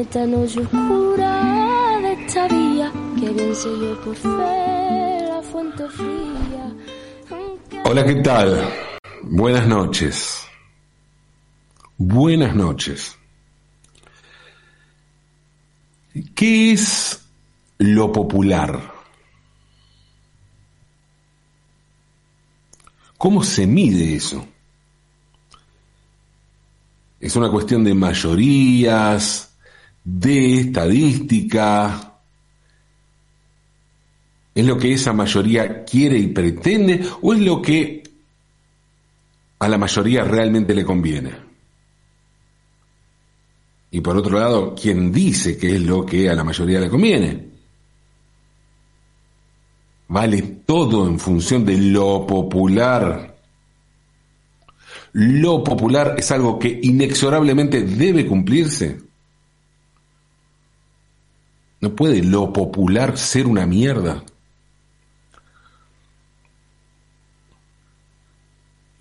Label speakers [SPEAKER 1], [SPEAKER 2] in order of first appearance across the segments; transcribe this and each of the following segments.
[SPEAKER 1] Esta noche oscura de esta vía, que bien sé yo por fe la fuente fría.
[SPEAKER 2] Hola, ¿qué tal? Buenas noches. Buenas noches. ¿Qué es lo popular? ¿Cómo se mide eso? ¿Es una cuestión de mayorías, de estadística? ¿Es lo que esa mayoría quiere y pretende o es lo que a la mayoría realmente le conviene? Y por otro lado, ¿quién dice que es lo que a la mayoría le conviene? Vale todo en función de lo popular. Lo popular es algo que inexorablemente debe cumplirse. No puede lo popular ser una mierda.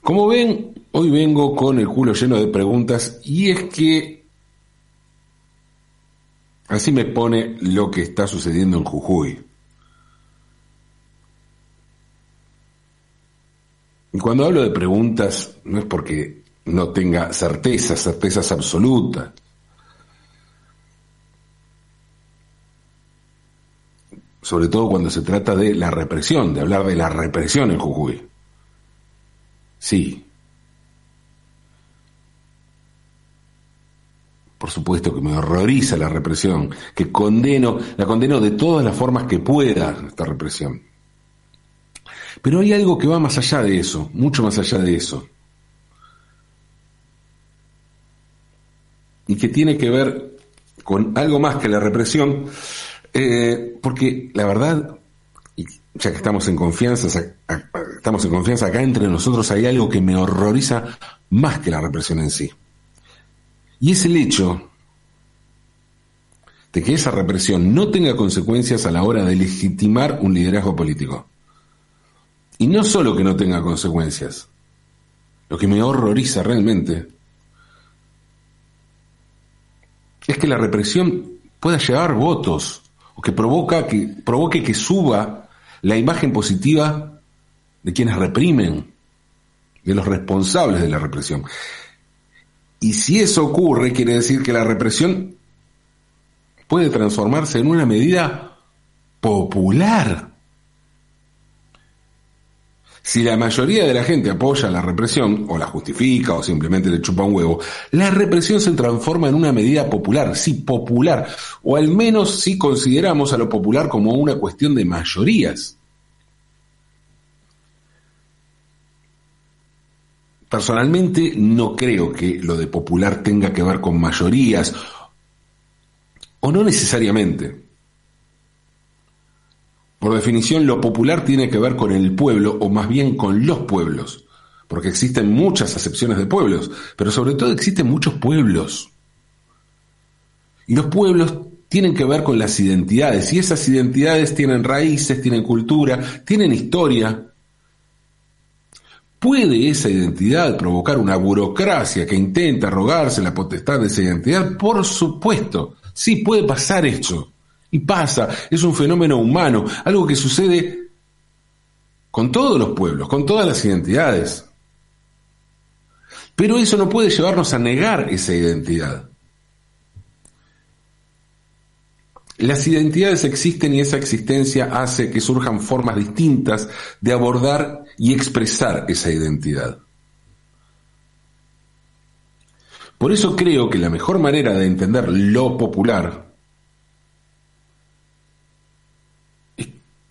[SPEAKER 2] Como ven, hoy vengo con el culo lleno de preguntas y es que así me pone lo que está sucediendo en Jujuy. Y cuando hablo de preguntas no es porque no tenga certezas, certezas absolutas. Sobre todo cuando se trata de la represión, de hablar de la represión en Jujuy. Sí. Por supuesto que me horroriza la represión, que condeno, la condeno de todas las formas que pueda esta represión. Pero hay algo que va más allá de eso, mucho más allá de eso. Y que tiene que ver con algo más que la represión, eh, porque la verdad, ya que estamos en confianza, estamos en confianza acá entre nosotros, hay algo que me horroriza más que la represión en sí. Y es el hecho de que esa represión no tenga consecuencias a la hora de legitimar un liderazgo político. Y no solo que no tenga consecuencias, lo que me horroriza realmente es que la represión pueda llevar votos o que, provoca que provoque que suba la imagen positiva de quienes reprimen, de los responsables de la represión. Y si eso ocurre, quiere decir que la represión puede transformarse en una medida popular. Si la mayoría de la gente apoya la represión, o la justifica, o simplemente le chupa un huevo, la represión se transforma en una medida popular, sí, popular, o al menos si consideramos a lo popular como una cuestión de mayorías. Personalmente no creo que lo de popular tenga que ver con mayorías, o no necesariamente. Por definición, lo popular tiene que ver con el pueblo, o más bien con los pueblos, porque existen muchas acepciones de pueblos, pero sobre todo existen muchos pueblos. Y los pueblos tienen que ver con las identidades, y esas identidades tienen raíces, tienen cultura, tienen historia. ¿Puede esa identidad provocar una burocracia que intenta rogarse la potestad de esa identidad? Por supuesto, sí puede pasar esto. Pasa, es un fenómeno humano, algo que sucede con todos los pueblos, con todas las identidades. Pero eso no puede llevarnos a negar esa identidad. Las identidades existen y esa existencia hace que surjan formas distintas de abordar y expresar esa identidad. Por eso creo que la mejor manera de entender lo popular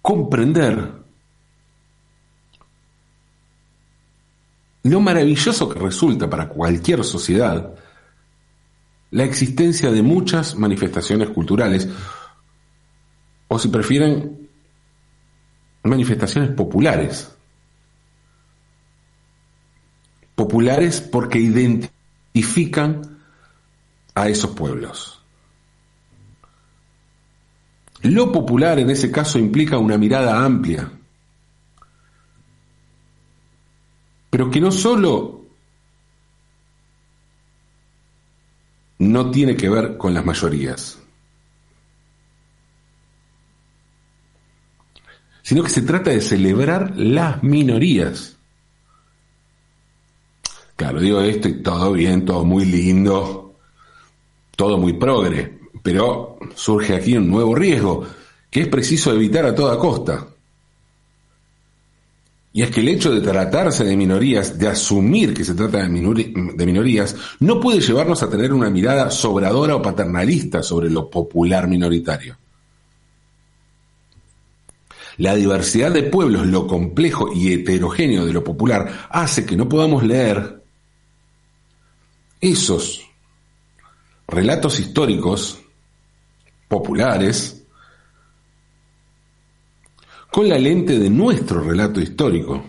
[SPEAKER 2] comprender lo maravilloso que resulta para cualquier sociedad la existencia de muchas manifestaciones culturales, o si prefieren, manifestaciones populares. Populares porque identifican a esos pueblos. Lo popular en ese caso implica una mirada amplia, pero que no solo no tiene que ver con las mayorías, sino que se trata de celebrar las minorías. Claro, digo esto y todo bien, todo muy lindo, todo muy progre, pero surge aquí un nuevo riesgo que es preciso evitar a toda costa. Y es que el hecho de tratarse de minorías, de asumir que se trata de, minorías, no puede llevarnos a tener una mirada sobradora o paternalista sobre lo popular minoritario. La diversidad de pueblos, lo complejo y heterogéneo de lo popular, hace que no podamos leer esos relatos históricos populares con la lente de nuestro relato histórico,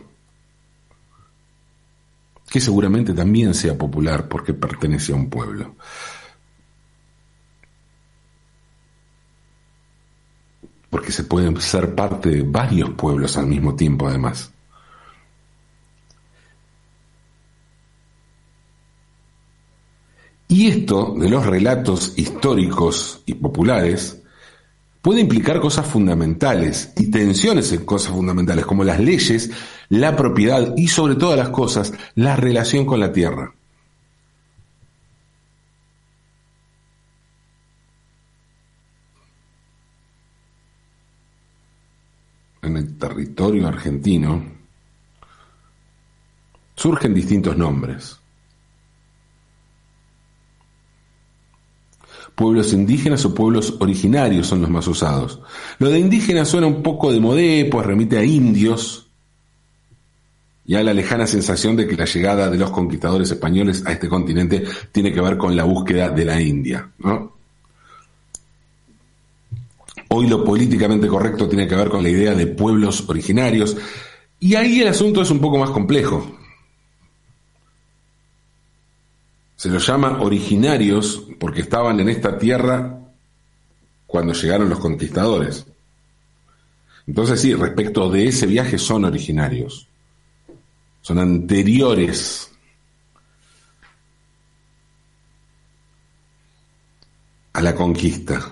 [SPEAKER 2] que seguramente también sea popular porque pertenece a un pueblo. Porque se pueden ser parte de varios pueblos al mismo tiempo, además. Y esto de los relatos históricos y populares puede implicar cosas fundamentales y tensiones en cosas fundamentales como las leyes, la propiedad y sobre todas las cosas la relación con la tierra. En el territorio argentino surgen distintos nombres. Pueblos indígenas o pueblos originarios son los más usados. Lo de indígena suena un poco de modé, pues remite a indios y a la lejana sensación de que la llegada de los conquistadores españoles a este continente tiene que ver con la búsqueda de la India. Hoy lo políticamente correcto tiene que ver con la idea de pueblos originarios y ahí el asunto es un poco más complejo. Se los llama originarios porque estaban en esta tierra cuando llegaron los conquistadores. Entonces sí, respecto de ese viaje son originarios, son anteriores a la conquista,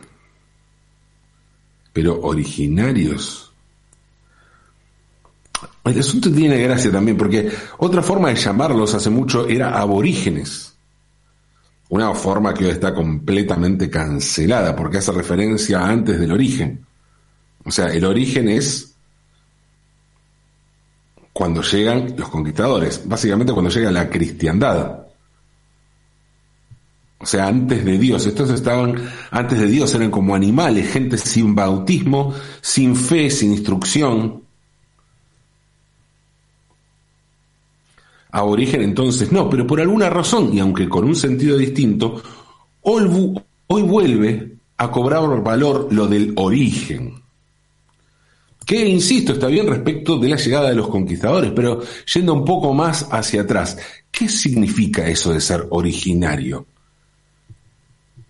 [SPEAKER 2] pero originarios. El asunto tiene gracia también porque otra forma de llamarlos hace mucho era aborígenes. Una forma que hoy está completamente cancelada porque hace referencia antes del origen. O sea, el origen es cuando llegan los conquistadores, básicamente cuando llega la cristiandad. O sea, antes de Dios. Estos estaban, antes de Dios eran como animales, gente sin bautismo, sin fe, sin instrucción. Aborigen entonces no, pero por alguna razón, y aunque con un sentido distinto, hoy vuelve a cobrar valor lo del origen. Que, insisto, está bien respecto de la llegada de los conquistadores, pero yendo un poco más hacia atrás, ¿qué significa eso de ser originario?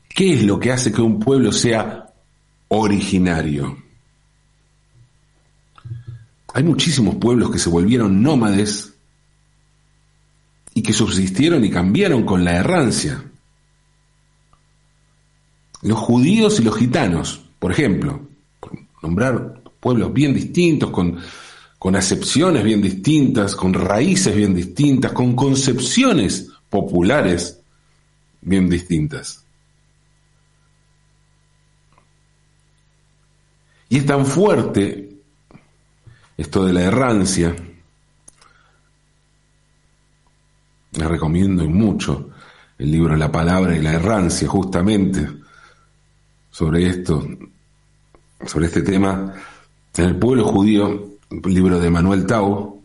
[SPEAKER 2] ¿Qué es lo que hace que un pueblo sea originario? Hay muchísimos pueblos que se volvieron nómades y que subsistieron y cambiaron con la errancia. Los judíos y los gitanos, por ejemplo, nombrar pueblos bien distintos, con, con acepciones bien distintas, con raíces bien distintas, con concepciones populares bien distintas. Y es tan fuerte esto de la errancia, Les recomiendo mucho el libro La palabra y la errancia, justamente sobre esto, sobre este tema. En el pueblo judío, un libro de Manuel Tau.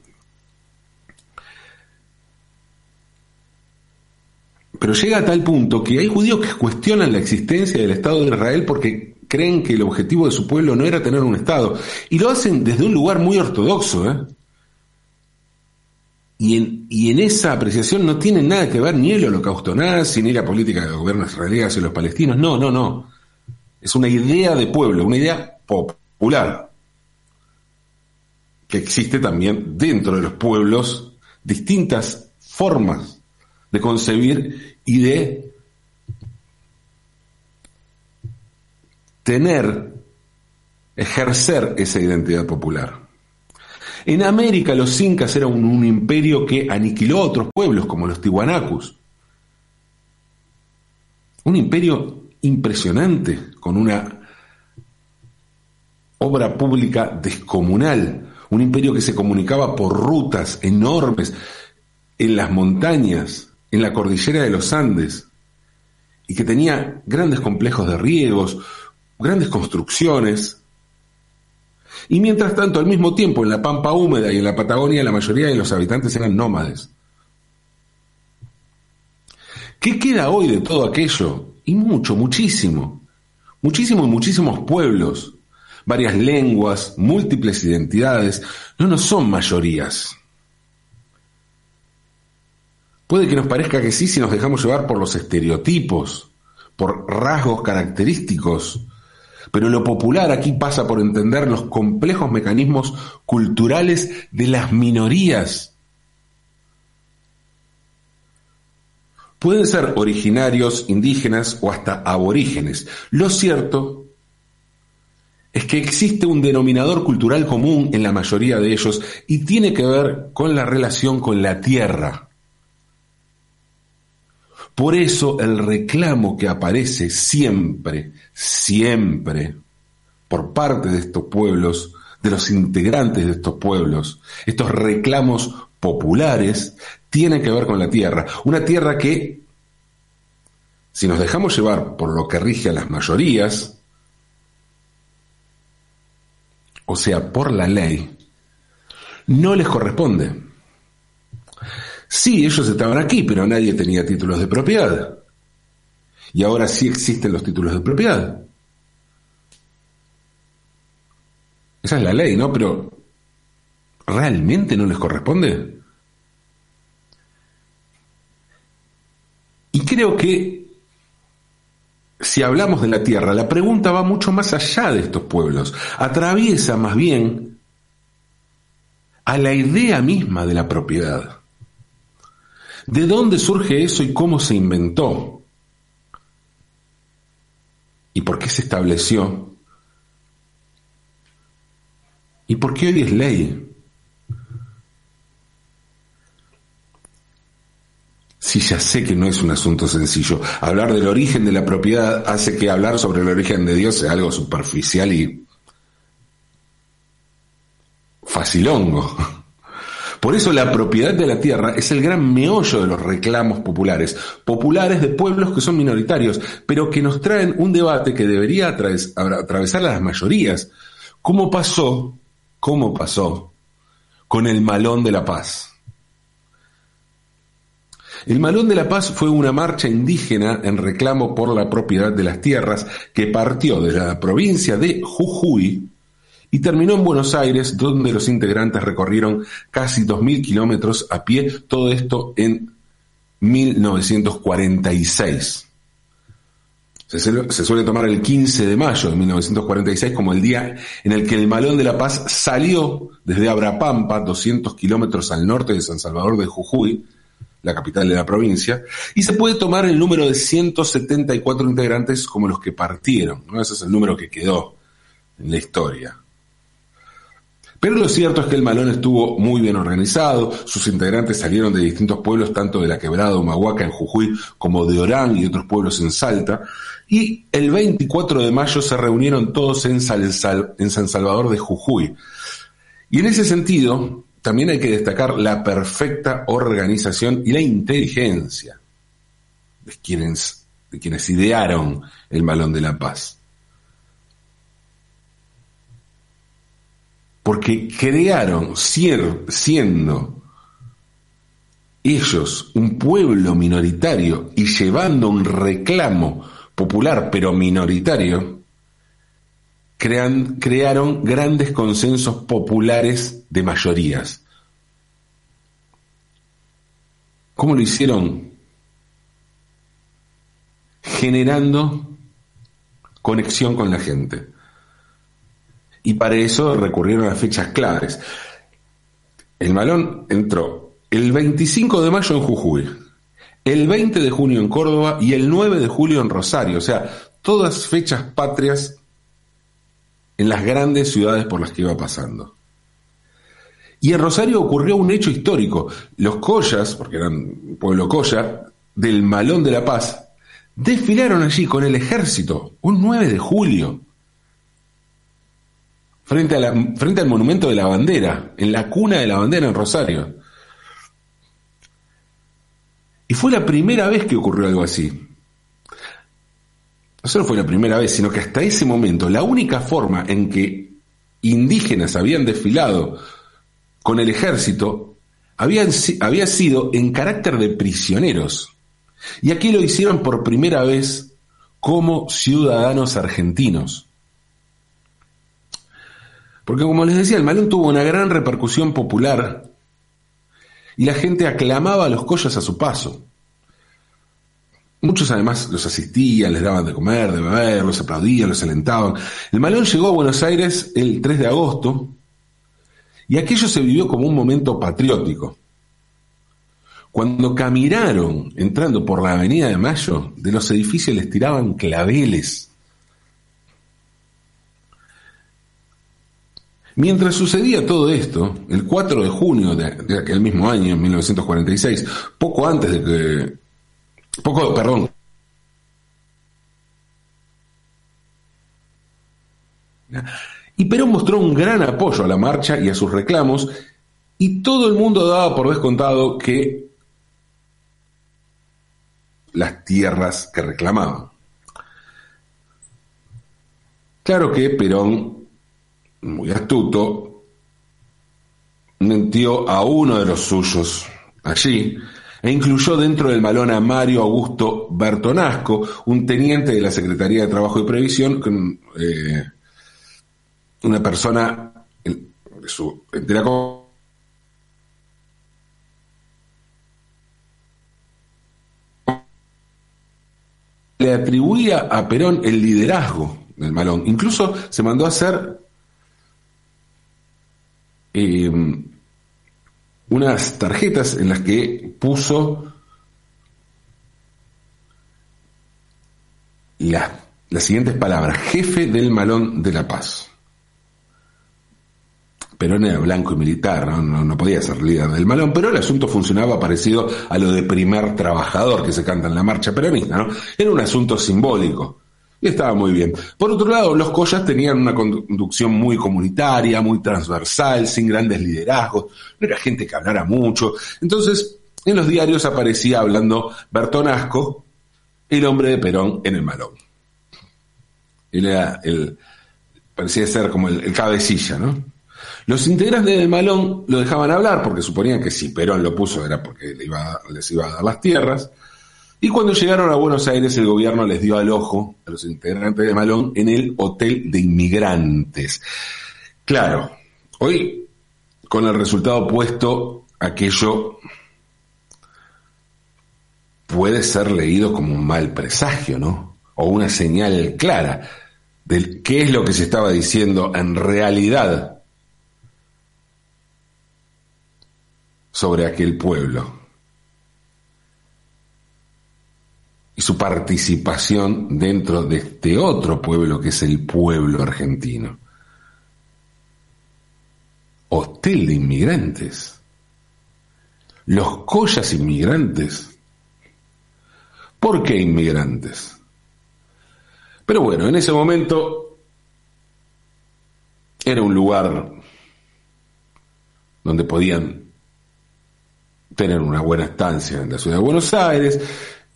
[SPEAKER 2] Pero llega a tal punto que hay judíos que cuestionan la existencia del Estado de Israel porque creen que el objetivo de su pueblo no era tener un Estado. Y lo hacen desde un lugar muy ortodoxo, ¿eh? Y en, y en esa apreciación no tiene nada que ver ni el holocausto nazi, ni la política del gobierno israelí hacia los palestinos. No, no, no. Es una idea de pueblo, una idea popular, que existe también dentro de los pueblos distintas formas de concebir y de tener, ejercer esa identidad popular. En América los incas eran un, imperio que aniquiló a otros pueblos como los tihuanacus. Un imperio impresionante, con una obra pública descomunal, un imperio que se comunicaba por rutas enormes en las montañas, en la cordillera de los Andes, y que tenía grandes complejos de riegos, grandes construcciones. Y mientras tanto, al mismo tiempo, en la pampa húmeda y en la Patagonia, la mayoría de los habitantes eran nómades. ¿Qué queda hoy de todo aquello? Y mucho, muchísimo. Muchísimo y muchísimos pueblos, varias lenguas, múltiples identidades, no nos son mayorías. Puede que nos parezca que sí si nos dejamos llevar por los estereotipos, por rasgos característicos, pero lo popular aquí pasa por entender los complejos mecanismos culturales de las minorías. Pueden ser originarios, indígenas o hasta aborígenes. Lo cierto es que existe un denominador cultural común en la mayoría de ellos y tiene que ver con la relación con la tierra. Por eso el reclamo que aparece siempre, siempre, por parte de estos pueblos, de los integrantes de estos pueblos, estos reclamos populares, tienen que ver con la tierra. Una tierra que, si nos dejamos llevar por lo que rige a las mayorías, o sea, por la ley, no les corresponde. Sí, ellos estaban aquí, pero nadie tenía títulos de propiedad. Y ahora sí existen los títulos de propiedad. Esa es la ley, ¿no? Pero ¿realmente no les corresponde? Y creo que si hablamos de la tierra, la pregunta va mucho más allá de estos pueblos. Atraviesa más bien a la idea misma de la propiedad. ¿De dónde surge eso y cómo se inventó? ¿Y por qué se estableció? ¿Y por qué hoy es ley? Si ya sé que no es un asunto sencillo. Hablar del origen de la propiedad hace que hablar sobre el origen de Dios sea algo superficial y facilongo. Por eso la propiedad de la tierra es el gran meollo de los reclamos populares, populares de pueblos que son minoritarios, pero que nos traen un debate que debería atravesar a las mayorías. ¿Cómo pasó? ¿Cómo pasó con el Malón de la Paz? El Malón de la Paz fue una marcha indígena en reclamo por la propiedad de las tierras que partió de la provincia de Jujuy y terminó en Buenos Aires, donde los integrantes recorrieron casi 2.000 kilómetros a pie, todo esto en 1946. Se suele tomar el 15 de mayo de 1946 como el día en el que el Malón de la Paz salió desde Abrapampa, 200 kilómetros al norte de San Salvador de Jujuy, la capital de la provincia, y se puede tomar el número de 174 integrantes como los que partieron. Ese es el número que quedó en la historia. Pero lo cierto es que el malón estuvo muy bien organizado, sus integrantes salieron de distintos pueblos, tanto de la quebrada Humahuaca en Jujuy como de Orán y otros pueblos en Salta, y el 24 de mayo se reunieron todos en, San Salvador de Jujuy. Y en ese sentido, también hay que destacar la perfecta organización y la inteligencia de quienes, de quienes idearon el Malón de la Paz. Porque crearon siendo ellos un pueblo minoritario y llevando un reclamo popular pero minoritario, crearon grandes consensos populares de mayorías. ¿Cómo lo hicieron? Generando conexión con la gente y para eso recurrieron a fechas claves. El malón entró el 25 de mayo en Jujuy, el 20 de junio en Córdoba y el 9 de julio en Rosario, o sea, todas fechas patrias en las grandes ciudades por las que iba pasando. Y en Rosario ocurrió un hecho histórico. Los Collas, porque eran pueblo Colla, del Malón de la Paz, desfilaron allí con el ejército un 9 de julio, frente, frente al monumento de la bandera, en la cuna de la bandera en Rosario. Y fue la primera vez que ocurrió algo así. No solo fue la primera vez, sino que hasta ese momento la única forma en que indígenas habían desfilado con el ejército habían, había sido en carácter de prisioneros. Y aquí lo hicieron por primera vez como ciudadanos argentinos. Porque como les decía, el malón tuvo una gran repercusión popular y la gente aclamaba a los collas a su paso. Muchos además los asistían, les daban de comer, de beber, los aplaudían, los alentaban. El malón llegó a Buenos Aires el 3 de agosto y aquello se vivió como un momento patriótico. Cuando caminaron entrando por la Avenida de Mayo, de los edificios les tiraban claveles. Mientras sucedía todo esto, el 4 de junio de, aquel mismo año, en 1946, poco antes de que... Poco, perdón. Y Perón mostró un gran apoyo a la marcha y a sus reclamos, y todo el mundo daba por descontado que las tierras que reclamaban. Claro que Perón, muy astuto, mentió a uno de los suyos allí e incluyó dentro del malón a Mario Augusto Bertonasco, un teniente de la Secretaría de Trabajo y Previsión, eh, una persona de su entera le atribuía a Perón el liderazgo del malón. Incluso se mandó a hacer em, unas tarjetas en las que puso las siguientes palabras, jefe del malón de la paz. Perón era blanco y militar, ¿no? podía ser líder del malón, pero el asunto funcionaba parecido a lo de primer trabajador que se canta en la marcha peronista, ¿no? Era un asunto simbólico. Y estaba muy bien. Por otro lado, los Collas tenían una conducción muy comunitaria, muy transversal, sin grandes liderazgos, no era gente que hablara mucho. Entonces, en los diarios aparecía hablando Bertonasco, el hombre de Perón en el malón. Él era el, parecía ser como el cabecilla, ¿no? Los integrantes del Malón lo dejaban hablar porque suponían que si Perón lo puso era porque les iba a dar las tierras. Y cuando llegaron a Buenos Aires el gobierno les dio al ojo a los integrantes del Malón en el Hotel de Inmigrantes. Claro, hoy con el resultado opuesto, aquello puede ser leído como un mal presagio, ¿no? O una señal clara de qué es lo que se estaba diciendo en realidad sobre aquel pueblo y su participación dentro de este otro pueblo que es el pueblo argentino. Hotel de inmigrantes. Los collas inmigrantes. ¿Por qué inmigrantes? Pero bueno, en ese momento era un lugar donde podían tener una buena estancia en la ciudad de Buenos Aires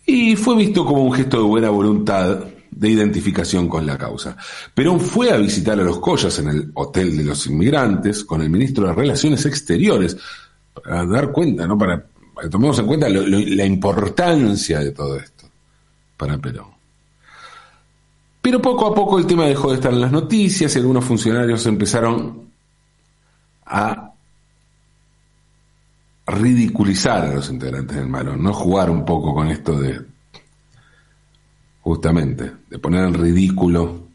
[SPEAKER 2] y fue visto como un gesto de buena voluntad de identificación con la causa. Perón fue a visitar a los Collas en el Hotel de los Inmigrantes con el ministro de Relaciones Exteriores para dar cuenta, ¿no? Para, que tomemos en cuenta la importancia de todo esto para Perón. Pero poco a poco el tema dejó de estar en las noticias y algunos funcionarios empezaron a ridiculizar a los integrantes del Malón, no jugar un poco con esto de, justamente, de poner en ridículo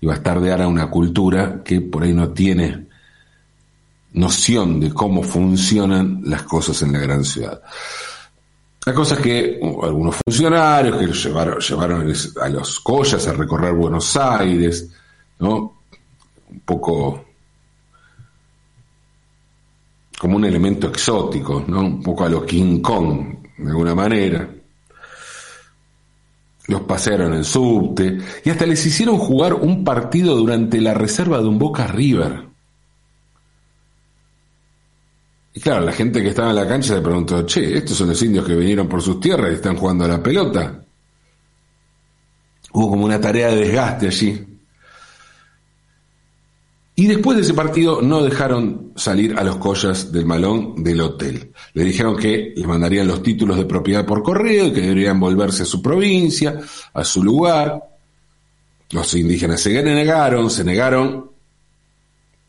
[SPEAKER 2] y bastardear a una cultura que por ahí no tiene noción de cómo funcionan las cosas en la gran ciudad. La cosa es que uh, algunos funcionarios que llevaron, llevaron a los collas a recorrer Buenos Aires, ¿no? un poco como un elemento exótico, ¿no? Un poco a lo King Kong, de alguna manera. Los pasearon en subte y hasta les hicieron jugar un partido durante la reserva de un Boca River. Y claro, la gente que estaba en la cancha se preguntó, che, estos son los indios que vinieron por sus tierras y están jugando a la pelota. Hubo como una tarea de desgaste allí. Y después de ese partido no dejaron salir a los collas del malón del hotel. Le dijeron que les mandarían los títulos de propiedad por correo y que deberían volverse a su provincia, a su lugar. Los indígenas se negaron, se negaron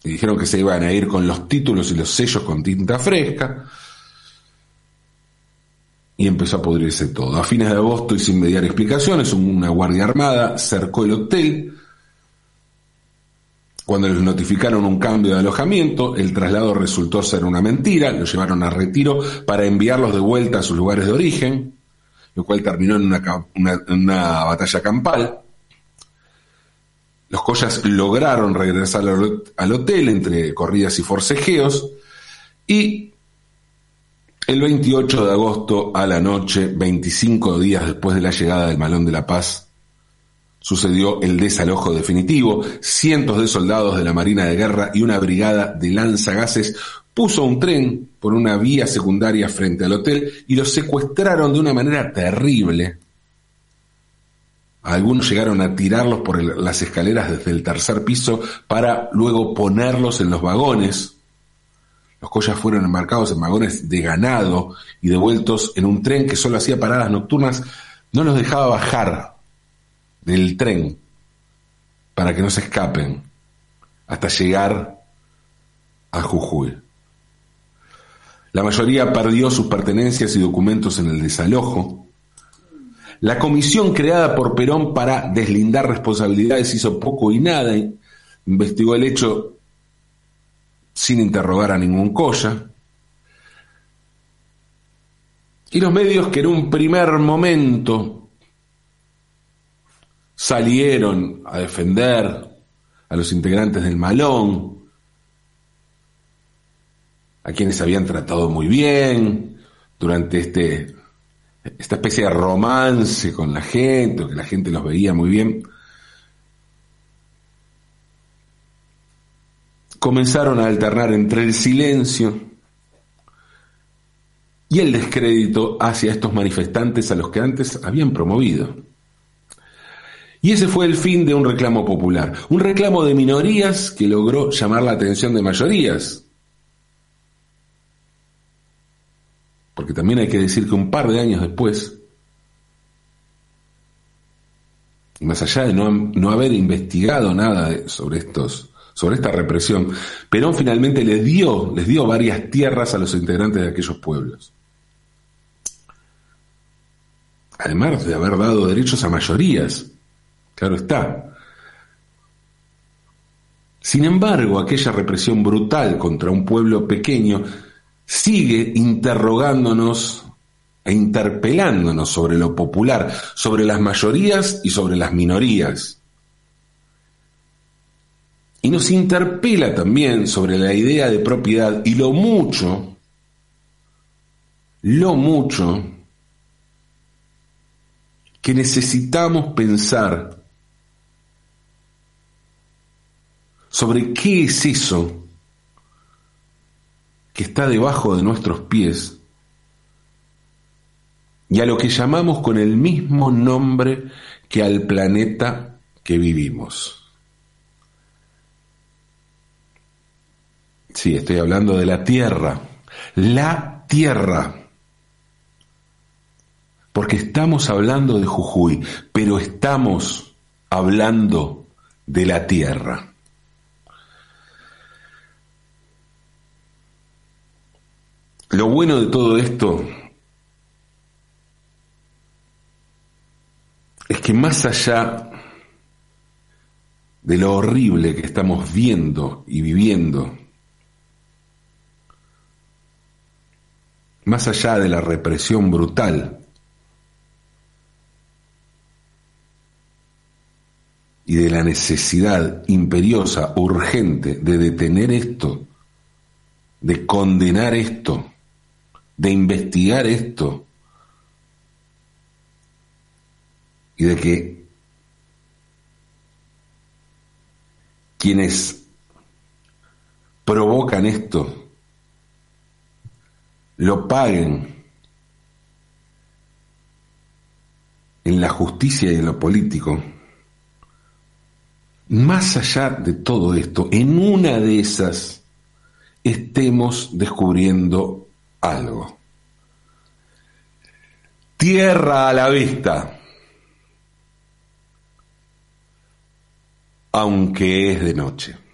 [SPEAKER 2] y dijeron que se iban a ir con los títulos y los sellos con tinta fresca. Y empezó a pudrirse todo. A fines de agosto y sin mediar explicaciones, una guardia armada cercó el hotel cuando les notificaron un cambio de alojamiento, el traslado resultó ser una mentira, los llevaron a retiro para enviarlos de vuelta a sus lugares de origen, lo cual terminó en una, batalla campal. Los collas lograron regresar al hotel entre corridas y forcejeos y el 28 de agosto a la noche, 25 días después de la llegada del Malón de la Paz, sucedió el desalojo definitivo. Cientos de soldados de la Marina de Guerra y una brigada de lanzagases puso un tren por una vía secundaria frente al hotel y los secuestraron de una manera terrible. Algunos llegaron a tirarlos por las escaleras desde el tercer piso para luego ponerlos en los vagones. Los collas fueron embarcados en vagones de ganado y devueltos en un tren que solo hacía paradas nocturnas. No los dejaba bajar del tren para que no se escapen hasta llegar a Jujuy. La mayoría perdió sus pertenencias y documentos en el desalojo. La comisión creada por Perón para deslindar responsabilidades hizo poco y nada. Investigó el hecho sin interrogar a ningún cosa. Y los medios que en un primer momento salieron a defender a los integrantes del malón, a quienes habían tratado muy bien durante este, esta especie de romance con la gente, que la gente los veía muy bien. Comenzaron a alternar entre el silencio y el descrédito hacia estos manifestantes a los que antes habían promovido. Y ese fue el fin de un reclamo popular, un reclamo de minorías que logró llamar la atención de mayorías. Porque también hay que decir que un par de años después, más allá de no, haber investigado nada sobre estos, sobre esta represión, Perón finalmente les dio, les dio varias tierras a los integrantes de aquellos pueblos. Además de haber dado derechos a mayorías, Claro está. Sin embargo, aquella represión brutal contra un pueblo pequeño sigue interrogándonos e interpelándonos sobre lo popular, sobre las mayorías y sobre las minorías. Y nos interpela también sobre la idea de propiedad y lo mucho, lo mucho que necesitamos pensar sobre qué es eso que está debajo de nuestros pies y a lo que llamamos con el mismo nombre que al planeta que vivimos. Sí, estoy hablando de la Tierra, la Tierra. Porque estamos hablando de Jujuy, pero estamos hablando de la Tierra. Lo bueno de todo esto es que más allá de lo horrible que estamos viendo y viviendo, más allá de la represión brutal, y de la necesidad imperiosa, urgente, de detener esto, de condenar esto, de investigar esto, y de que quienes provocan esto lo paguen en la justicia y en lo político, más allá de todo esto, en una de esas estemos descubriendo algo. Tierra a la vista, aunque es de noche.